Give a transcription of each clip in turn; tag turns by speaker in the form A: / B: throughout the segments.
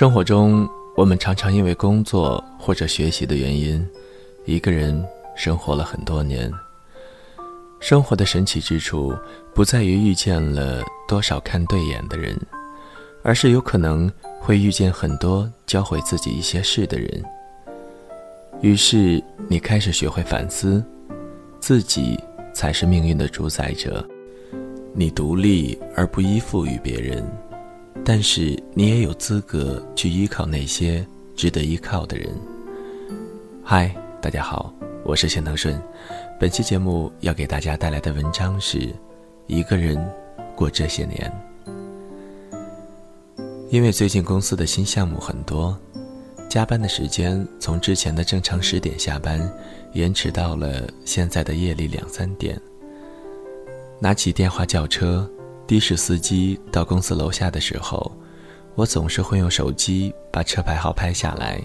A: 生活中，我们常常因为工作或者学习的原因，一个人生活了很多年。生活的神奇之处，不在于遇见了多少看对眼的人，而是有可能会遇见很多教会自己一些事的人。于是，你开始学会反思，自己才是命运的主宰者。你独立而不依附于别人。但是你也有资格去依靠那些值得依靠的人。嗨，大家好，我是钱腾顺。本期节目要给大家带来的文章是《一个人过这些年》。因为最近公司的新项目很多，加班的时间从之前的正常十点下班，延迟到了现在的夜里两三点。拿起电话叫车。的士司机到公司楼下的时候，我总是会用手机把车牌号拍下来，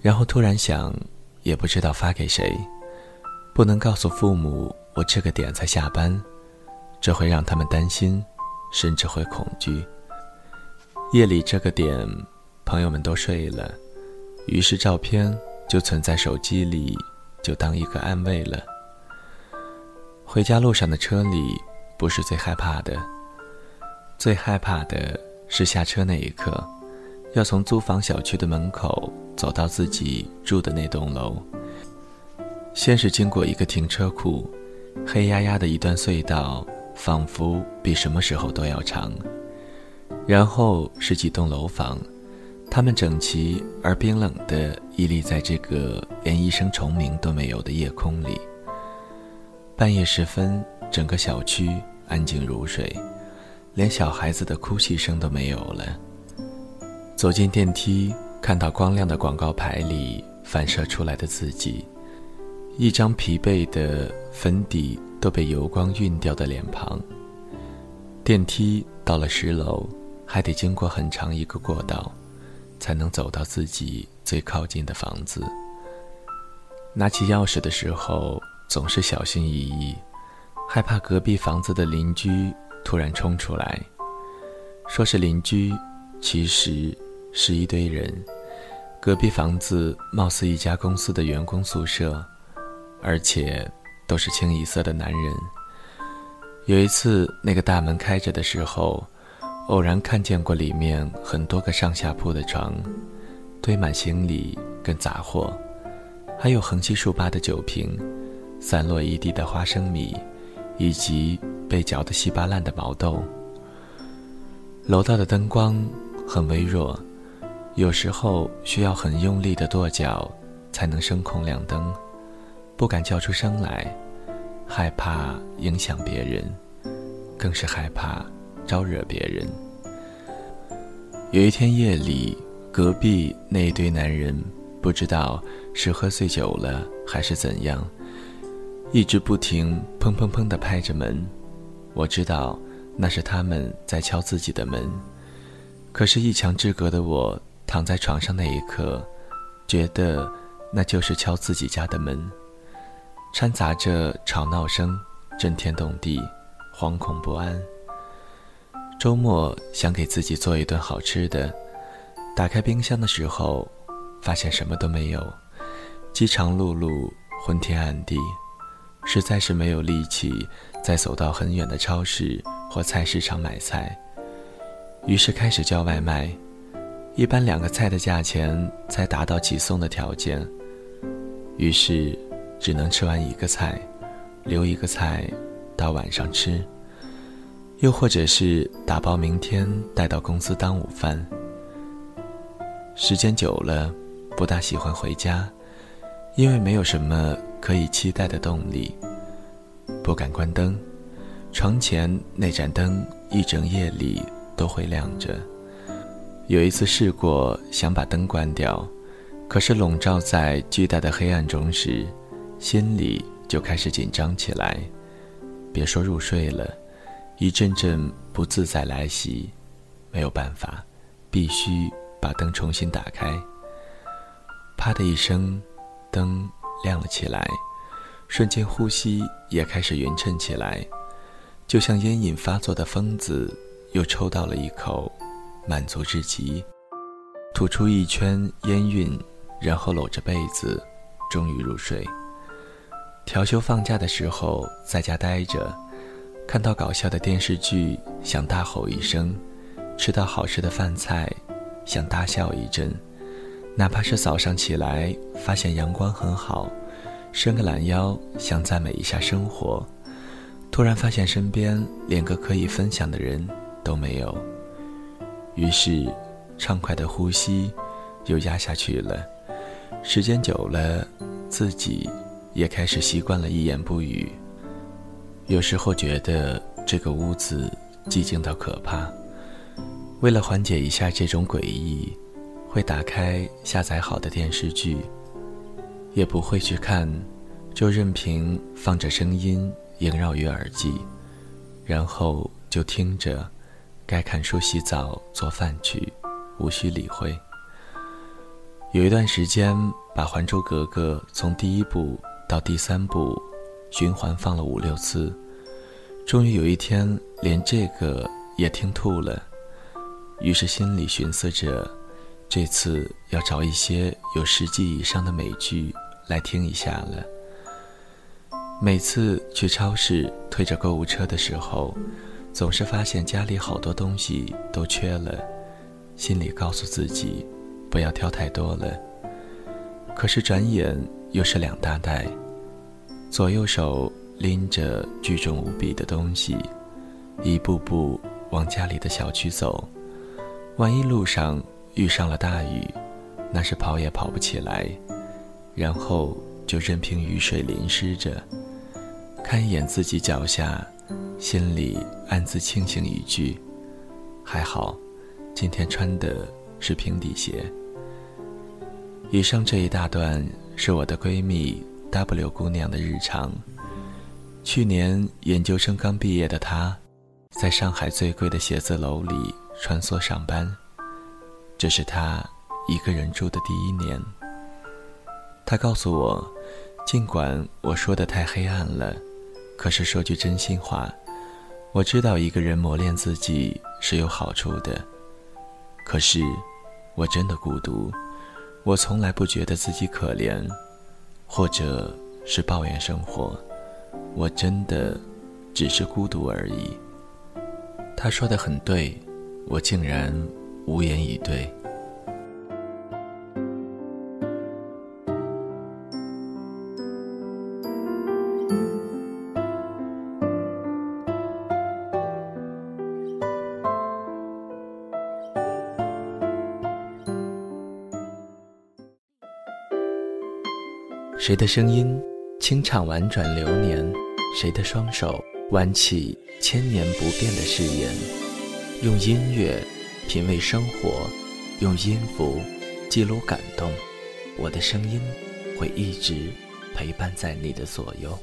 A: 然后突然想，也不知道发给谁，不能告诉父母我这个点才下班，这会让他们担心，甚至会恐惧。夜里这个点，朋友们都睡了，于是照片就存在手机里，就当一个安慰了。回家路上的车里。不是最害怕的，最害怕的是下车那一刻，要从租房小区的门口走到自己住的那栋楼。先是经过一个停车库，黑压压的一段隧道，仿佛比什么时候都要长。然后是几栋楼房，它们整齐而冰冷地屹立在这个连一声虫鸣都没有的夜空里。半夜时分，整个小区。安静如水，连小孩子的哭泣声都没有了。走进电梯，看到光亮的广告牌里反射出来的自己，一张疲惫的粉底都被油光晕掉的脸庞。电梯到了十楼，还得经过很长一个过道，才能走到自己最靠近的房子。拿起钥匙的时候，总是小心翼翼。害怕隔壁房子的邻居突然冲出来，说是邻居，其实是一堆人。隔壁房子貌似一家公司的员工宿舍，而且都是清一色的男人。有一次，那个大门开着的时候，偶然看见过里面很多个上下铺的床，堆满行李跟杂货，还有横七竖八的酒瓶，散落一地的花生米。以及被嚼得稀巴烂的毛豆。楼道的灯光很微弱，有时候需要很用力的跺脚才能声控亮灯，不敢叫出声来，害怕影响别人，更是害怕招惹别人。有一天夜里，隔壁那一堆男人不知道是喝醉酒了还是怎样。一直不停砰砰砰地拍着门，我知道那是他们在敲自己的门。可是，一墙之隔的我躺在床上那一刻，觉得那就是敲自己家的门，掺杂着吵闹声，震天动地，惶恐不安。周末想给自己做一顿好吃的，打开冰箱的时候，发现什么都没有，饥肠辘辘，昏天暗地。实在是没有力气再走到很远的超市或菜市场买菜，于是开始叫外卖。一般两个菜的价钱才达到起送的条件，于是只能吃完一个菜，留一个菜到晚上吃，又或者是打包明天带到公司当午饭。时间久了，不大喜欢回家，因为没有什么。可以期待的动力，不敢关灯，床前那盏灯一整夜里都会亮着。有一次试过想把灯关掉，可是笼罩在巨大的黑暗中时，心里就开始紧张起来。别说入睡了，一阵阵不自在来袭，没有办法，必须把灯重新打开。啪的一声，灯。亮了起来，瞬间呼吸也开始匀称起来，就像烟瘾发作的疯子又抽到了一口，满足至极。吐出一圈烟晕，然后搂着被子，终于入睡。调休放假的时候，在家待着，看到搞笑的电视剧，想大吼一声；吃到好吃的饭菜，想大笑一阵。哪怕是早上起来发现阳光很好，伸个懒腰想赞美一下生活，突然发现身边连个可以分享的人都没有，于是畅快的呼吸又压下去了。时间久了，自己也开始习惯了一言不语。有时候觉得这个屋子寂静到可怕，为了缓解一下这种诡异。会打开下载好的电视剧，也不会去看，就任凭放着声音萦绕于耳际，然后就听着，该看书、洗澡、做饭去，无需理会。有一段时间，把《还珠格格》从第一部到第三部循环放了五六次，终于有一天连这个也听吐了，于是心里寻思着。这次要找一些有十季以上的美剧来听一下了。每次去超市推着购物车的时候，总是发现家里好多东西都缺了，心里告诉自己不要挑太多了。可是转眼又是两大袋，左右手拎着巨重无比的东西，一步步往家里的小区走，万一路上……遇上了大雨，那是跑也跑不起来，然后就任凭雨水淋湿着。看一眼自己脚下，心里暗自庆幸一句：还好，今天穿的是平底鞋。以上这一大段是我的闺蜜 W 姑娘的日常。去年研究生刚毕业的她，在上海最贵的写字楼里穿梭上班。这是他一个人住的第一年。他告诉我，尽管我说的太黑暗了，可是说句真心话，我知道一个人磨练自己是有好处的。可是，我真的孤独，我从来不觉得自己可怜，或者是抱怨生活，我真的只是孤独而已。他说的很对，我竟然。无言以对。谁的声音清唱婉转流年？谁的双手挽起千年不变的誓言？用音乐。品味生活，用音符记录感动。我的声音会一直陪伴在你的左右。